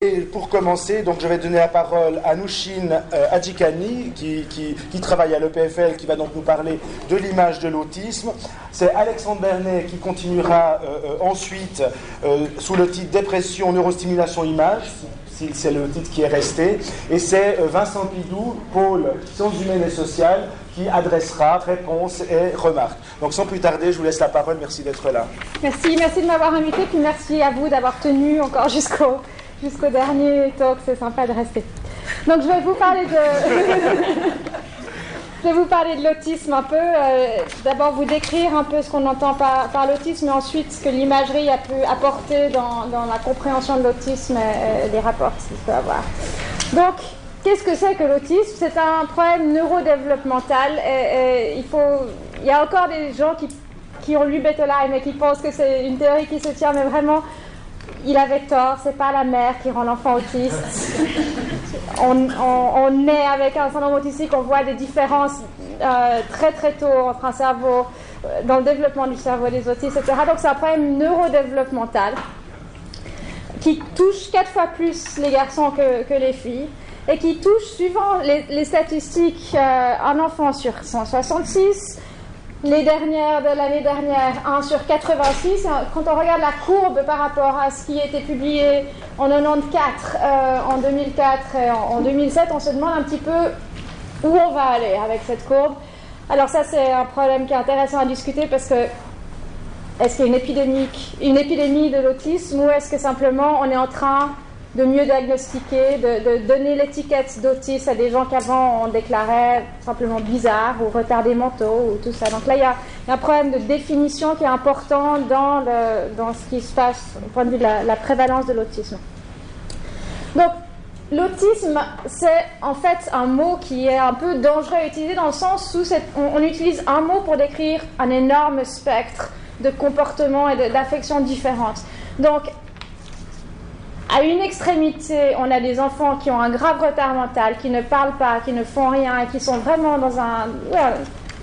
Et pour commencer, donc je vais donner la parole à Nouchine euh, Adjikani, qui, travaille à l'EPFL, qui va donc nous parler de l'image de l'autisme. C'est Alexandre Bernet qui continuera euh, euh, ensuite sous le titre Dépression, neurostimulation, image, si c'est le titre qui est resté. Et c'est Vincent Pidou, pôle sciences humaines et sociales, qui adressera réponses et remarques. Donc sans plus tarder, je vous laisse la parole. Merci d'être là. Merci, merci de m'avoir invité, puis merci à vous d'avoir tenu encore jusqu'au jusqu'au dernier talk, c'est sympa de rester. Donc je vais vous parler de, je vais vous parler de l'autisme un peu. Euh, d'abord vous décrire un peu ce qu'on entend par, par l'autisme, et ensuite ce que l'imagerie a pu apporter dans, dans la compréhension de l'autisme et, les rapports qu'il peut avoir. Donc Qu'est-ce que c'est que l'autisme? C'est un problème neurodéveloppemental. Il, faut, il y a encore des gens qui, qui ont lu Bettelheim et qui pensent que c'est une théorie qui se tient, mais vraiment, il avait tort, c'est pas la mère qui rend l'enfant autiste. on, naît avec un syndrome autistique, on voit des différences euh, très très tôt entre un cerveau, euh, dans le développement du cerveau des autistes, etc. Donc c'est un problème neurodéveloppemental qui touche quatre fois plus les garçons que, les filles et qui touche, suivant les, statistiques, euh, un enfant sur 166 les dernières de l'année dernière, 1 sur 86. Quand on regarde la courbe par rapport à ce qui été publié en 94, euh, en 2004 et en, 2007, on se demande un petit peu où on va aller avec cette courbe. Alors ça, c'est un problème qui est intéressant à discuter parce que est-ce qu'il y a une une épidémie de l'autisme ou est-ce que simplement on est en train de mieux diagnostiquer, de, donner l'étiquette d'autisme à des gens qu'avant on déclarait simplement bizarres ou retardés mentaux ou tout ça. Donc là, il y a, un problème de définition qui est important dans, dans ce qui se passe au point de vue de la, prévalence de l'autisme. Donc, l'autisme, c'est en fait un mot qui est un peu dangereux à utiliser dans le sens où on, on utilise un mot pour décrire un énorme spectre de comportements et d'affections différentes. Donc, à une extrémité, on a des enfants qui ont un grave retard mental, qui ne parlent pas, qui ne font rien, qui sont vraiment dans, un,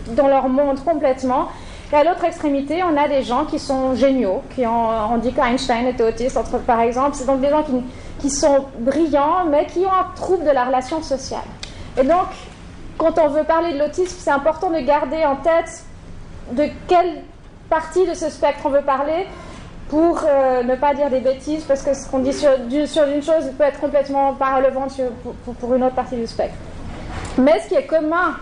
dans leur monde complètement. Et à l'autre extrémité, on a des gens qui sont géniaux, qui ont, on dit qu'Einstein était autiste, par exemple. C'est donc des gens qui, qui sont brillants, mais qui ont un trouble de la relation sociale. Et donc, quand on veut parler de l'autisme, c'est important de garder en tête de quelle partie de ce spectre on veut parler pour euh, ne pas dire des bêtises, parce que ce qu'on dit sur, une chose peut être complètement pas relevant pour, une autre partie du spectre. Mais ce qui est commun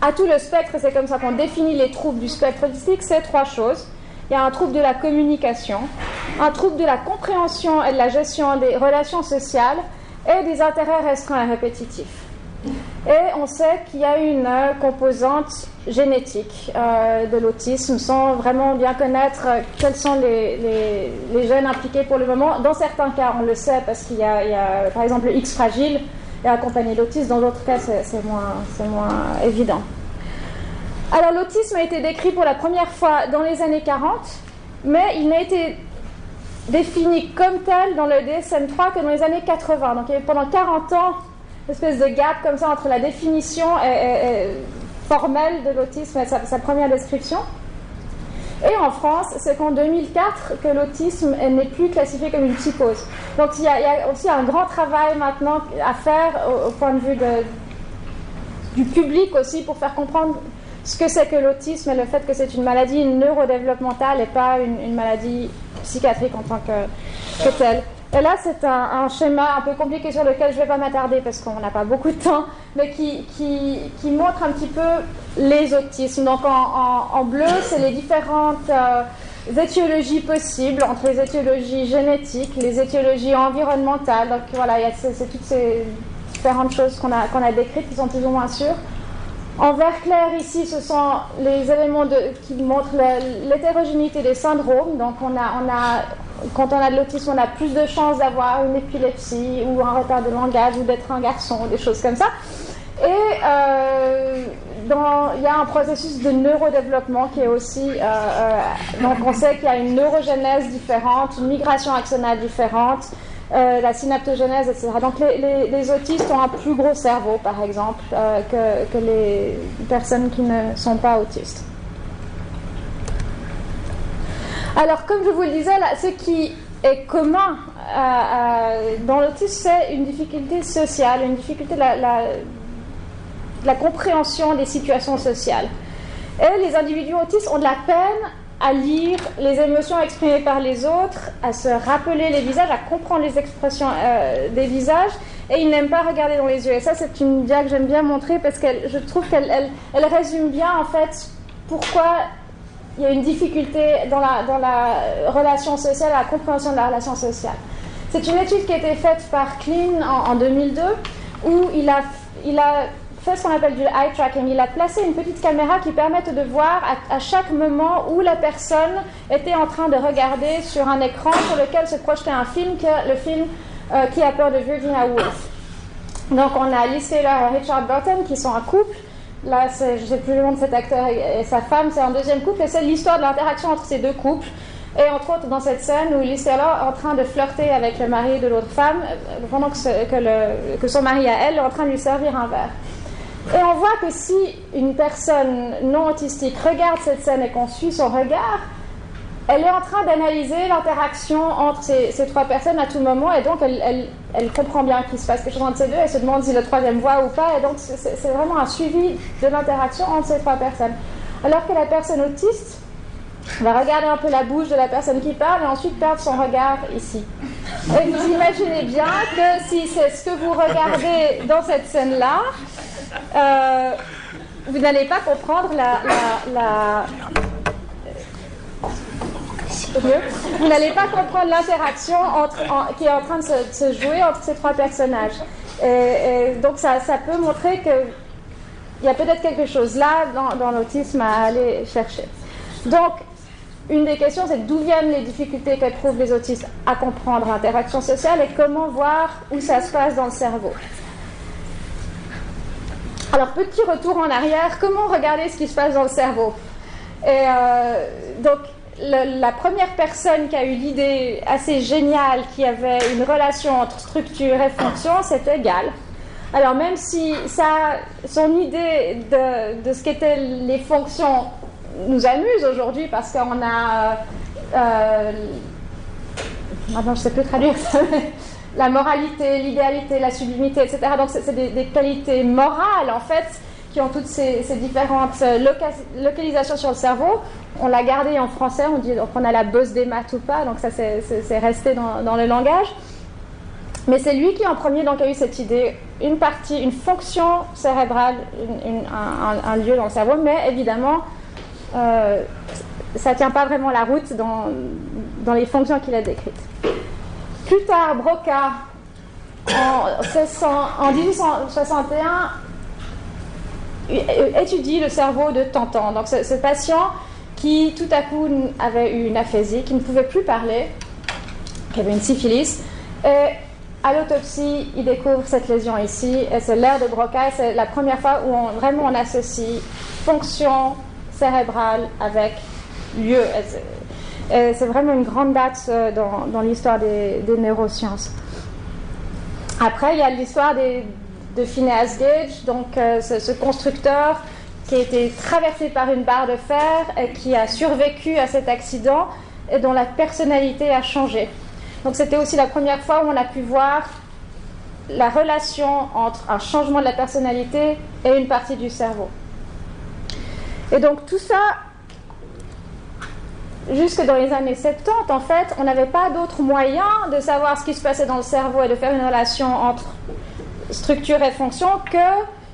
à tout le spectre, c'est comme ça qu'on définit les troubles du spectre autistique, c'est trois choses. Il y a un trouble de la communication, un trouble de la compréhension et de la gestion des relations sociales et des intérêts restreints et répétitifs. Et on sait qu'il y a une composante génétique euh, de l'autisme sans vraiment bien connaître quels sont les, les, gènes impliqués pour le moment. Dans certains cas, on le sait parce qu'il y, a, par exemple, le X fragile et accompagné d'autisme. Dans d'autres cas, c'est moins, moins évident. Alors, l'autisme a été décrit pour la première fois dans les années 40, mais il n'a été défini comme tel dans le DSM-3 que dans les années 80. Donc, pendant 40 ans espèce de gap comme ça entre la définition formelle de l'autisme et sa, première description. Et en France, c'est qu'en 2004 que l'autisme n'est plus classifié comme une psychose. Donc il y, a, aussi un grand travail maintenant à faire au, point de vue du public aussi pour faire comprendre ce que c'est que l'autisme et le fait que c'est une maladie neurodéveloppementale et pas une, maladie psychiatrique en tant que, que telle. Et là, c'est un, schéma un peu compliqué sur lequel je ne vais pas m'attarder parce qu'on n'a pas beaucoup de temps, mais qui, qui, montre un petit peu les autismes. Donc en, bleu, c'est les différentes euh, étiologies possibles entre les étiologies génétiques, les étiologies environnementales. Donc voilà, c'est toutes ces différentes choses qu'on a, qu'on a décrites qui sont plus ou moins sûres. En vert clair, ici, ce sont les éléments qui montrent l'hétérogénéité des syndromes. Donc, quand on a de l'autisme, on a plus de chances d'avoir une épilepsie ou un retard de langage ou d'être un garçon, des choses comme ça. Et euh, il y a un processus de neurodéveloppement qui est aussi. Euh, euh, donc, on sait qu'il y a une neurogenèse différente, une migration axonale différente, la synaptogenèse, etc. Donc, les, autistes ont un plus gros cerveau, par exemple, que, que les personnes qui ne sont pas autistes. Alors, comme je vous le disais, ce qui est commun dans l'autisme, c'est une difficulté sociale, une difficulté de la, compréhension des situations sociales. Et les individus autistes ont de la peine à lire les émotions exprimées par les autres, à se rappeler les visages, à comprendre les expressions euh, des visages, et ils n'aiment pas regarder dans les yeux. Et ça, c'est une dia que j'aime bien montrer parce que je trouve qu'elle elle, résume bien en fait pourquoi il y a une difficulté dans la, dans la relation sociale, la compréhension de la relation sociale. C'est une étude qui a été faite par Klein en, 2002 où il a, il a fait ce qu'on appelle du eye tracking. Il a placé une petite caméra qui permet de voir à, chaque moment où la personne était en train de regarder sur un écran sur lequel se projetait un film, le film euh, Qui a peur de Virginia Woolf. Donc on a Liz Taylor et Richard Burton qui sont un couple. Là, je ne sais plus le nom de cet acteur et, sa femme, c'est un deuxième couple et c'est l'histoire de l'interaction entre ces deux couples. Et entre autres, dans cette scène où Liz Taylor est en train de flirter avec le mari de l'autre femme, euh, pendant que, son mari à elle est en train de lui servir un verre. Et on voit que si une personne non autistique regarde cette scène et qu'on suit son regard, elle est en train d'analyser l'interaction entre ces, trois personnes à tout moment et donc elle, elle, comprend bien qu'il se passe quelque chose entre ces deux. Elle se demande si le troisième voit ou pas et donc c'est vraiment un suivi de l'interaction entre ces trois personnes. Alors que la personne autiste va regarder un peu la bouche de la personne qui parle et ensuite perdre son regard ici. Et vous imaginez bien que si c'est ce que vous regardez dans cette scène-là, euh, vous n'allez pas comprendre la, la, vous n'allez pas comprendre l'interaction qui est en train de se, jouer entre ces trois personnages. Et, donc ça, ça, peut montrer qu'il y a peut-être quelque chose là dans, dans l'autisme à aller chercher. Donc, une des questions, c'est d'où viennent les difficultés qu'éprouvent les autistes à comprendre l'interaction sociale et comment voir où ça se passe dans le cerveau. Alors, petit retour en arrière, comment regarder ce qui se passe dans le cerveau? Et euh, donc, la première personne qui a eu l'idée assez géniale qui avait une relation entre structure et fonction, c'était Gall. Alors, même si ça, son idée de, ce qu'étaient les fonctions nous amuse aujourd'hui parce qu'on a. Euh, maintenant, je ne sais plus traduire ça, la moralité, l'idéalité, la sublimité, etc. Donc, c'est des, qualités morales, en fait, qui ont toutes ces, différentes localisations sur le cerveau. On l'a gardé en français, on dit qu'on a la bosse des maths ou pas, donc ça, c'est resté dans, le langage. Mais c'est lui qui, en premier, donc, a eu cette idée, une partie, une fonction cérébrale, un, lieu dans le cerveau, mais évidemment, euh, ça ne tient pas vraiment la route dans les fonctions qu'il a décrites. Plus tard, Broca, en, 1861, étudie le cerveau de Tantan. Donc, ce, patient qui, tout à coup, avait eu une aphésie, qui ne pouvait plus parler, qui avait une syphilis. Et à l'autopsie, il découvre cette lésion ici, et c'est l'air de Broca. C'est la première fois où vraiment on associe fonction cérébrale avec lieu. C'est vraiment une grande date euh, dans, l'histoire des, neurosciences. Après, il y a l'histoire de Phineas Gage, donc euh, ce, constructeur qui a été traversé par une barre de fer et qui a survécu à cet accident et dont la personnalité a changé. Donc c'était aussi la première fois où on a pu voir la relation entre un changement de la personnalité et une partie du cerveau. Et donc tout ça, jusque dans les années 70, en fait, on n'avait pas d'autre moyen de savoir ce qui se passait dans le cerveau et de faire une relation entre structure et fonction que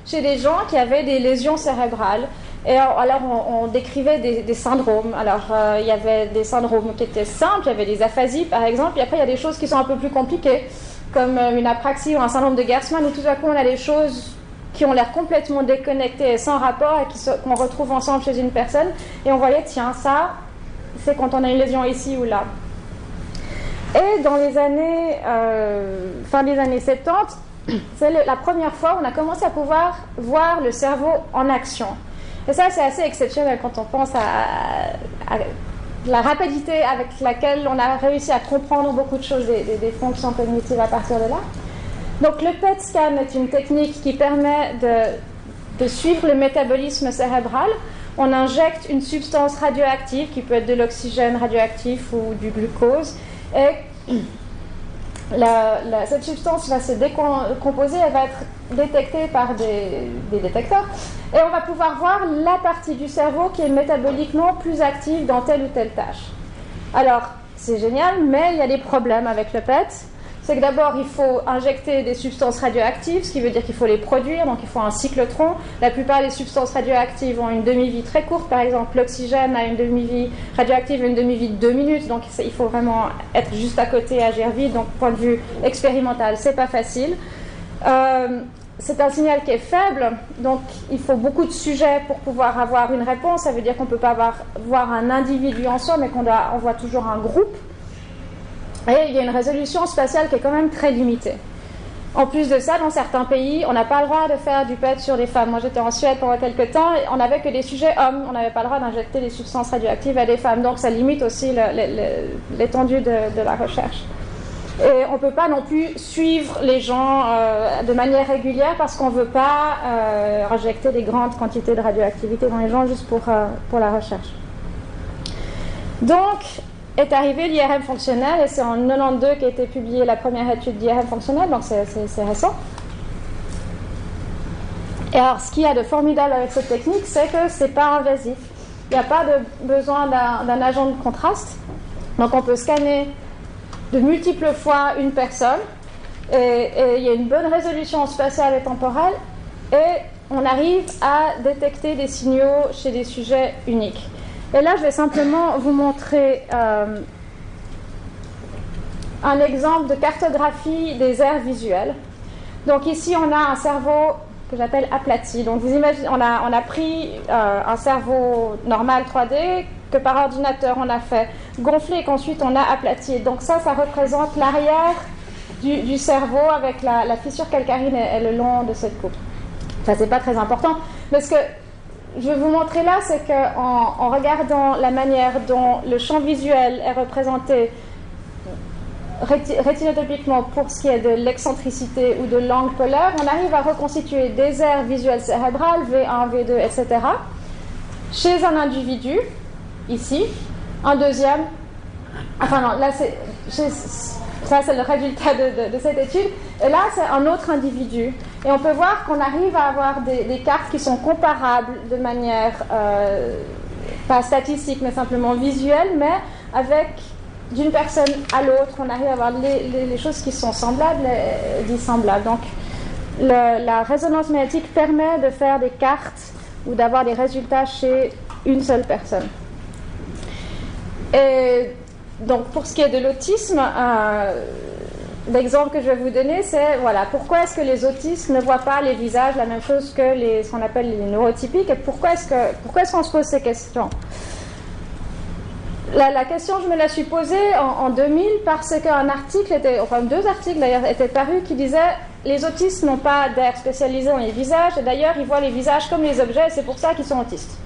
chez des gens qui avaient des lésions cérébrales. Et alors, on, décrivait des, syndromes. Alors, euh, il y avait des syndromes qui étaient simples, il y avait des aphasies, par exemple, et après, il y a des choses qui sont un peu plus compliquées, comme euh, une apraxie ou un syndrome de Gerstmann, où tout à coup, on a des choses qui ont l'air complètement déconnectés et sans rapport et qu'on retrouve ensemble chez une personne. Et on voyait, tiens, ça, c'est quand on a une lésion ici ou là. Et dans les années, euh, fin des années 70, c'est la première fois où on a commencé à pouvoir voir le cerveau en action. Et ça, c'est assez exceptionnel quand on pense à, la rapidité avec laquelle on a réussi à comprendre beaucoup de choses des fonctions cognitives à partir de là. Donc le PET scan est une technique qui permet de, suivre le métabolisme cérébral. On injecte une substance radioactive qui peut être de l'oxygène radioactif ou du glucose et cette substance va se décomposer, elle va être détectée par des, détecteurs, et on va pouvoir voir la partie du cerveau qui est métaboliquement plus active dans telle ou telle tâche. Alors, c'est génial, mais il y a des problèmes avec le PET c'est que d'abord, il faut injecter des substances radioactives, ce qui veut dire qu'il faut les produire, donc il faut un cyclotron. La plupart des substances radioactives ont une demi-vie très courte, par exemple l'oxygène a une demi-vie radioactive, une demi-vie de deux minutes, donc il faut vraiment être juste à côté, agir vite, donc point de vue expérimental, c'est pas facile. Euh, c'est un signal qui est faible, donc il faut beaucoup de sujets pour pouvoir avoir une réponse. Ça veut dire qu'on ne peut pas voir un individu en soi, mais qu'on voit toujours un groupe. Et il y a une résolution spatiale qui est quand même très limitée. En plus de ça, dans certains pays, on n'a pas le droit de faire du PET sur les femmes. Moi, j'étais en Suède pendant quelques temps on n'avait que des sujets hommes. On n'avait pas le droit d'injecter des substances radioactives à des femmes. Donc, ça limite aussi l'étendue de, la recherche. Et on ne peut pas non plus suivre les gens euh, de manière régulière parce qu'on ne veut pas euh, injecter des grandes quantités de radioactivité dans les gens juste pour, euh, pour la recherche. Donc, est arrivé l'IRM fonctionnel, et c'est en 92 qu'a été publiée la première étude d'IRM fonctionnel, donc c'est récent. Et alors, ce qu'il y a de formidable avec cette technique, c'est que c'est pas invasif. Il n'y a pas de besoin d'un agent de contraste. Donc, on peut scanner de multiples fois une personne, et, il y a une bonne résolution spatiale et temporelle, et on arrive à détecter des signaux chez des sujets uniques. Et là, je vais simplement vous montrer euh, un exemple de cartographie des aires visuelles. Donc ici, on a un cerveau que j'appelle aplati. Donc vous imaginez, on a, on a pris euh, un cerveau normal 3D que par ordinateur on a fait gonfler et qu'ensuite on a aplati. Donc ça, ça représente l'arrière du, cerveau avec la, fissure calcarine et, le long de cette coupe. Ça, c'est pas très important. Mais que je vais vous montrer là, c'est qu'en en regardant la manière dont le champ visuel est représenté rétinotopiquement pour ce qui est de l'excentricité ou de l'angle polaire, on arrive à reconstituer des aires visuelles cérébrales, V1, V2, etc., chez un individu, ici, un deuxième, enfin non, là c'est, ça c'est le résultat de cette étude, et là c'est un autre individu. Et on peut voir qu'on arrive à avoir des, cartes qui sont comparables de manière, euh, pas statistique, mais simplement visuelle, mais avec d'une personne à l'autre, on arrive à avoir les, choses qui sont semblables dissemblables. Donc la résonance magnétique permet de faire des cartes ou d'avoir des résultats chez une seule personne. Et donc pour ce qui est de l'autisme, euh, L'exemple que je vais vous donner, c'est voilà, pourquoi est-ce que les autistes ne voient pas les visages la même chose que les, ce qu'on appelle les neurotypiques et pourquoi est-ce que pourquoi est-ce qu'on se pose ces questions? La, question, je me la suis posée en, 2000 parce qu'un article était, enfin deux articles d'ailleurs étaient parus qui disaient les autistes n'ont pas d'air spécialisé dans les visages et d'ailleurs ils voient les visages comme les objets et c'est pour ça qu'ils sont autistes.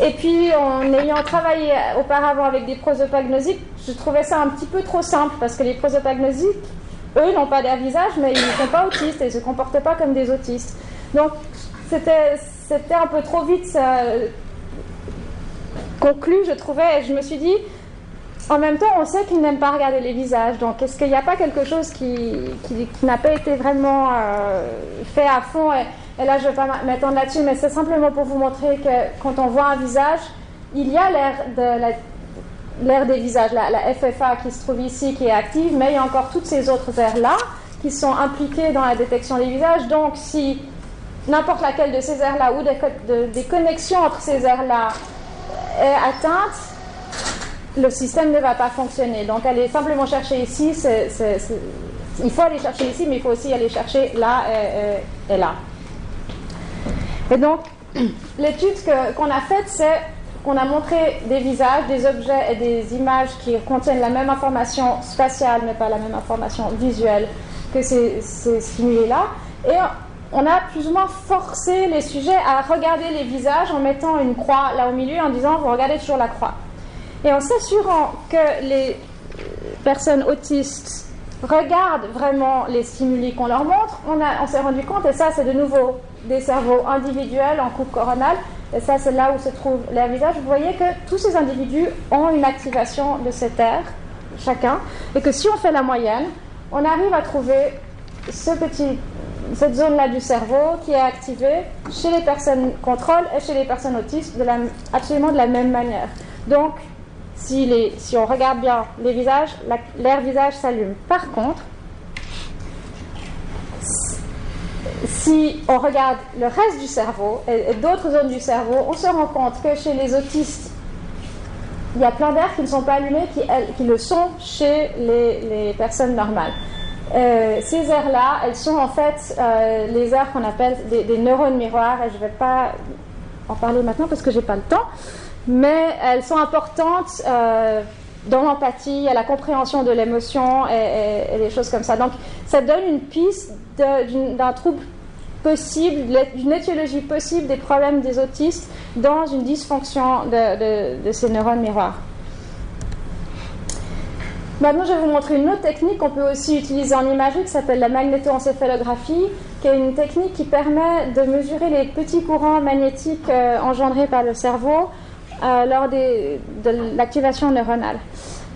Et puis, en ayant travaillé auparavant avec des prosopagnosiques, je trouvais ça un petit peu trop simple parce que les prosopagnosiques, eux, n'ont pas d'air visage, mais ils ne sont pas autistes et ils ne se comportent pas comme des autistes. Donc, c'était, c'était un peu trop vite conclu, je trouvais, et je me suis dit, en même temps, on sait qu'ils n'aiment pas regarder les visages, donc est-ce qu'il n'y a pas quelque chose qui, qui, n'a pas été vraiment euh, fait à fond là, je ne vais pas m'étendre là-dessus, mais c'est simplement pour vous montrer que quand on voit un visage, il y a l'air de l'air des visages, la, FFA qui se trouve ici, qui est active, mais il y a encore toutes ces autres aires-là qui sont impliquées dans la détection des visages. Donc, si n'importe laquelle de ces aires-là ou des, connexions entre ces aires-là est atteinte, le système ne va pas fonctionner. Donc, aller simplement chercher ici, il faut aller chercher ici, mais il faut aussi aller chercher là et là. Et donc, l'étude qu'on a faite, c'est qu'on a montré des visages, des objets et des images qui contiennent la même information spatiale, mais pas la même information visuelle que ces, stimuli-là. Et on a plus ou moins forcé les sujets à regarder les visages en mettant une croix là au milieu, en disant vous regardez toujours la croix. Et en s'assurant que les personnes autistes regardent vraiment les stimuli qu'on leur montre, on, on s'est rendu compte, et ça c'est de nouveau des cerveaux individuels en coupe coronale, et ça c'est là où se trouve l'air visage, vous voyez que tous ces individus ont une activation de cette air, chacun, et que si on fait la moyenne, on arrive à trouver ce petit, cette zone-là du cerveau qui est activée chez les personnes contrôle et chez les personnes autistes de la, absolument de la même manière. Donc, si, les, si on regarde bien les visages, l'air visage s'allume. Par contre, si on regarde le reste du cerveau et, d'autres zones du cerveau, on se rend compte que chez les autistes, il y a plein d'aires qui ne sont pas allumées, qui, le sont chez les, personnes normales. Euh, ces aires-là, elles sont en fait euh, les aires qu'on appelle des, neurones miroirs, et je ne vais pas en parler maintenant parce que je n'ai pas le temps, mais elles sont importantes euh, dans l'empathie, à la compréhension de l'émotion et, des choses comme ça. Donc, ça donne une piste d'un trouble possible, d'une étiologie possible des problèmes des autistes dans une dysfonction de, ces neurones miroirs. Maintenant, je vais vous montrer une autre technique qu'on peut aussi utiliser en imagerie qui s'appelle la magnétoencéphalographie, qui est une technique qui permet de mesurer les petits courants magnétiques euh, engendrés par le cerveau euh, lors de l'activation neuronale.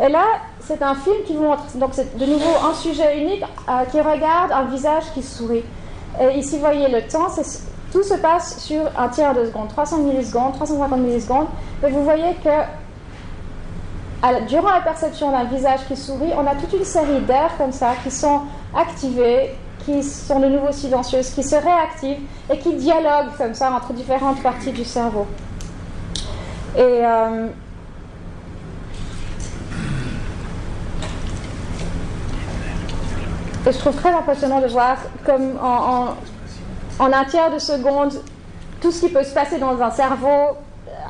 Et là, c'est un film qui vous montre, donc c'est de nouveau un sujet unique euh, qui regarde un visage qui sourit. Et ici, vous voyez le temps, tout se passe sur un tiers de seconde, 300 millisecondes, 350 millisecondes. Et vous voyez que durant la perception d'un visage qui sourit, on a toute une série d'aires comme ça qui sont activées, qui sont de nouveau silencieuses, qui se réactivent et qui dialoguent comme ça entre différentes parties du cerveau. Et euh, Et je trouve très impressionnant de voir comme en, un tiers de seconde, tout ce qui peut se passer dans un cerveau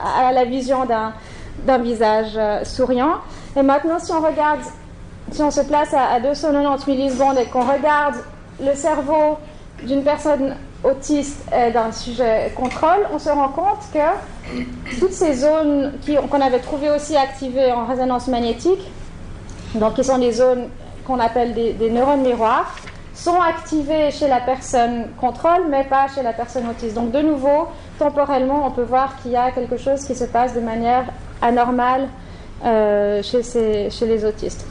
à la vision d'un visage euh, souriant. Et maintenant, si on regarde, si on se place à, 290 millisecondes et qu'on regarde le cerveau d'une personne autiste et d'un sujet contrôle, on se rend compte que toutes ces zones qu'on avait trouvées aussi activées en résonance magnétique, donc qui sont des zones qu'on appelle des, neurones miroirs, sont activés chez la personne contrôle, mais pas chez la personne autiste. Donc de nouveau, temporellement, on peut voir qu'il y a quelque chose qui se passe de manière anormale euh, chez, les autistes.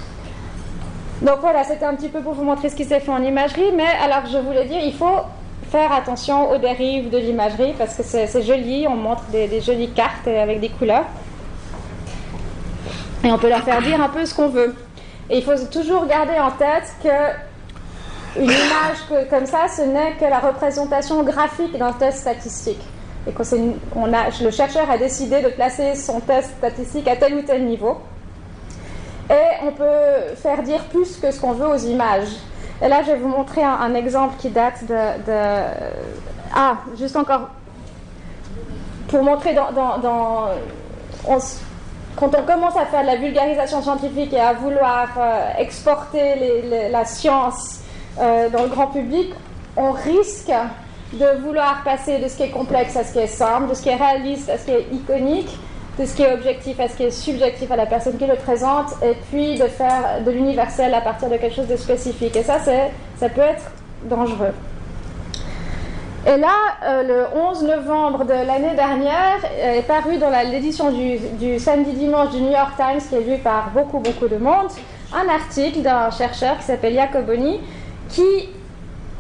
Donc voilà, c'était un petit peu pour vous montrer ce qui s'est fait en imagerie, mais alors je voulais dire, il faut faire attention aux dérives de l'imagerie parce que c'est joli, on montre des, jolies cartes avec des couleurs. Et on peut leur faire dire un peu ce qu'on veut. Et il faut toujours garder en tête que une image comme ça, ce n'est que la représentation graphique d'un test statistique. Et que le chercheur a décidé de placer son test statistique à tel ou tel niveau. Et on peut faire dire plus que ce qu'on veut aux images. Et là, je vais vous montrer un, exemple qui date de, Ah, juste encore. Pour montrer dans. dans, quand on commence à faire de la vulgarisation scientifique et à vouloir euh, exporter la science euh, dans le grand public, on risque de vouloir passer de ce qui est complexe à ce qui est simple, de ce qui est réaliste à ce qui est iconique, de ce qui est objectif à ce qui est subjectif à la personne qui le présente, et puis de faire de l'universel à partir de quelque chose de spécifique. Et ça, ça peut être dangereux. Et là, euh, le 11 novembre de l'année dernière, euh, est paru dans l'édition du, samedi-dimanche du New York Times, qui est lu par beaucoup, beaucoup de monde, un article d'un chercheur qui s'appelle Jacoboni, qui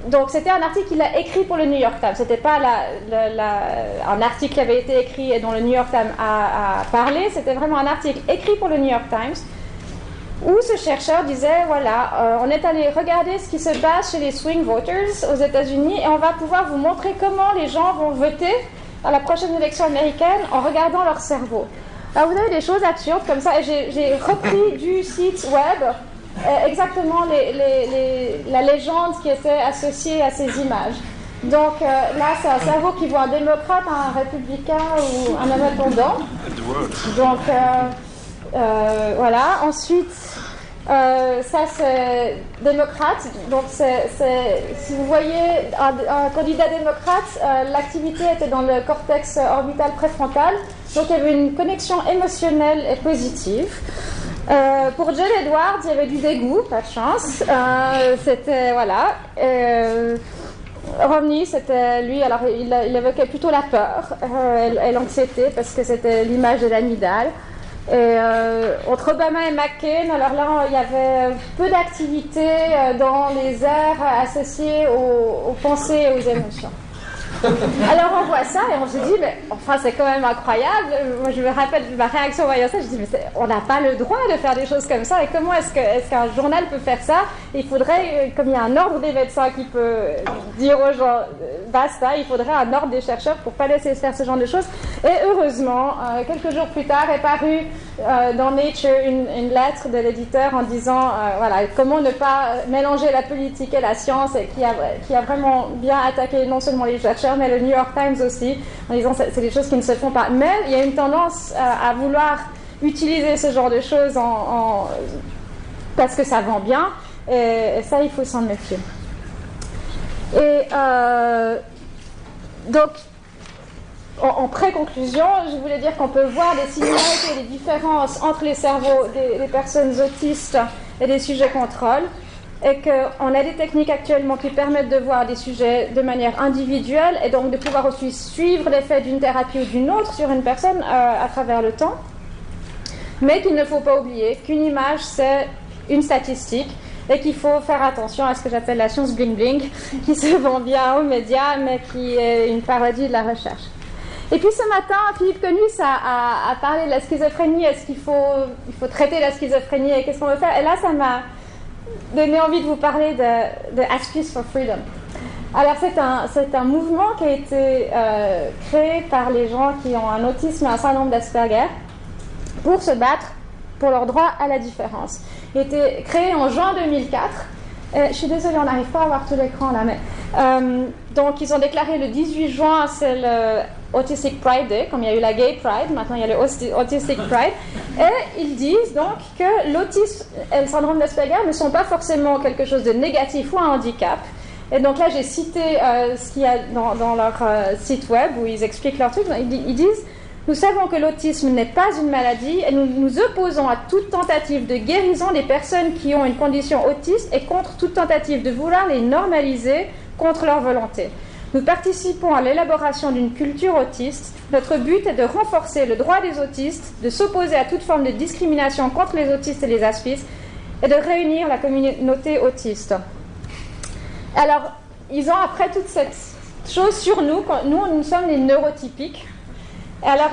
donc c'était un article qu'il a écrit pour le New York Times. C'était pas un article qui avait été écrit et dont le New York Times a parlé. C'était vraiment un article écrit pour le New York Times où ce chercheur disait, voilà, euh, on est allé regarder ce qui se passe chez les swing voters aux États-Unis et on va pouvoir vous montrer comment les gens vont voter à la prochaine élection américaine en regardant leur cerveau. Alors vous avez des choses absurdes comme ça et j'ai repris du site web euh, exactement la légende qui était associée à ces images. Donc euh, là, c'est un cerveau qui voit un démocrate, un républicain ou un indépendant. Donc euh, voilà. Ensuite, euh, ça c'est démocrate. Donc si vous voyez un, candidat démocrate, euh, l'activité était dans le cortex orbital préfrontal. Donc il y avait une connexion émotionnelle et positive. pour John Edwards, il y avait du dégoût, pas de chance. c'était voilà. Romney, c'était lui, alors il, évoquait plutôt la peur et, l'anxiété parce que c'était l'image de l'amygdale. Et euh, entre Obama et McCain, alors là, il y avait peu d'activités euh, dans les aires associées aux, aux pensées et aux émotions. Alors on voit ça et on se dit, mais enfin c'est quand même incroyable. Moi je me rappelle ma réaction en voyant ça, je dis, mais on n'a pas le droit de faire des choses comme ça. Et comment est-ce qu'un journal peut faire ça? Il faudrait, comme il y a un ordre des médecins qui peut dire aux gens, basta, il faudrait un ordre des chercheurs pour pas laisser faire ce genre de choses. Et heureusement, euh, quelques jours plus tard est paru euh, dans Nature une, lettre de l'éditeur en disant, euh, voilà, comment ne pas mélanger la politique et la science et qui a, vraiment bien attaqué non seulement les chercheurs, mais le New York Times aussi, en disant c'est des choses qui ne se font pas. Mais il y a une tendance à, vouloir utiliser ce genre de choses en, parce que ça vend bien, et, ça, il faut s'en méfier. Et donc, en, pré-conclusion, je voulais dire qu'on peut voir des similarités et des différences entre les cerveaux des, personnes autistes et des sujets contrôle et qu'on a des techniques actuellement qui permettent de voir des sujets de manière individuelle et donc de pouvoir aussi suivre l'effet d'une thérapie ou d'une autre sur une personne euh, à travers le temps. Mais qu'il ne faut pas oublier qu'une image, c'est une statistique et qu'il faut faire attention à ce que j'appelle la science bling-bling, qui se vend bien aux médias, mais qui est une parodie de la recherche. Et puis ce matin, Philippe Conus a, parlé de la schizophrénie. Est-ce qu'il faut, il faut traiter la schizophrénie et qu'est-ce qu'on veut faire Et là, ça m'a donné envie de vous parler de, de for Freedom. Alors c'est un, c'est un mouvement qui a été euh, créé par les gens qui ont un autisme et un syndrome d'Asperger pour se battre pour leur droit à la différence. Il a été créé en juin 2004. je suis désolée, on n'arrive pas à voir tout l'écran là, mais euh, donc ils ont déclaré le 18 juin, c'est le Autistic Pride Day, comme il y a eu la Gay Pride, maintenant il y a le Autistic Pride. Et ils disent donc que l'autisme et le syndrome d'Asperger ne sont pas forcément quelque chose de négatif ou un handicap. Et donc là, j'ai cité euh, ce qu'il y a dans, leur euh, site web où ils expliquent leur truc. Ils, disent Nous savons que l'autisme n'est pas une maladie et nous nous opposons à toute tentative de guérison des personnes qui ont une condition autiste et contre toute tentative de vouloir les normaliser contre leur volonté. Nous participons à l'élaboration d'une culture autiste. Notre but est de renforcer le droit des autistes, de s'opposer à toute forme de discrimination contre les autistes et les aspis, et de réunir la communauté autiste. Alors, ils ont après toute cette chose sur nous, nous, nous sommes les neurotypiques. Alors,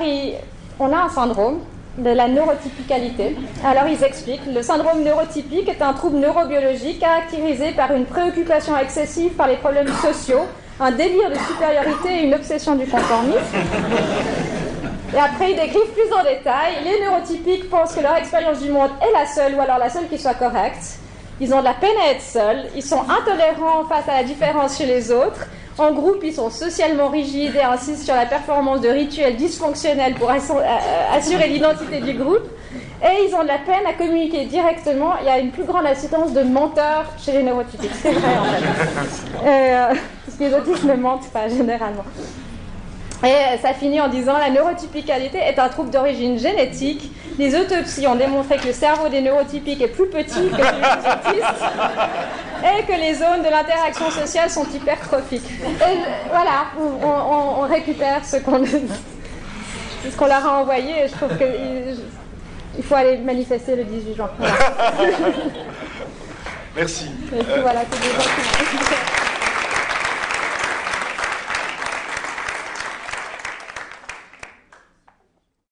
on a un syndrome de la neurotypicalité. Alors ils expliquent, le syndrome neurotypique est un trouble neurobiologique caractérisé par une préoccupation excessive par les problèmes sociaux, un délire de supériorité et une obsession du conformisme. Et après, ils décrivent plus en détail. Les neurotypiques pensent que leur expérience du monde est la seule, ou alors la seule qui soit correcte. Ils ont de la peine à être seuls. Ils sont intolérants face à la différence chez les autres. En groupe, ils sont socialement rigides et insistent sur la performance de rituels dysfonctionnels pour assurer l'identité du groupe. Et ils ont de la peine à communiquer directement. Il y a une plus grande assistance de menteurs chez les neurotypiques. C'est vrai, en fait. Euh, parce que les autistes ne mentent pas, généralement. Et ça finit en disant la neurotypicalité est un trouble d'origine génétique. Les autopsies ont démontré que le cerveau des neurotypiques est plus petit que celui des autistes et que les zones de l'interaction sociale sont hypertrophiques. Et voilà, on, récupère ce qu'on ce qu'on leur a envoyé et je trouve qu'il faut aller manifester le 18 juin. Merci. Et voilà,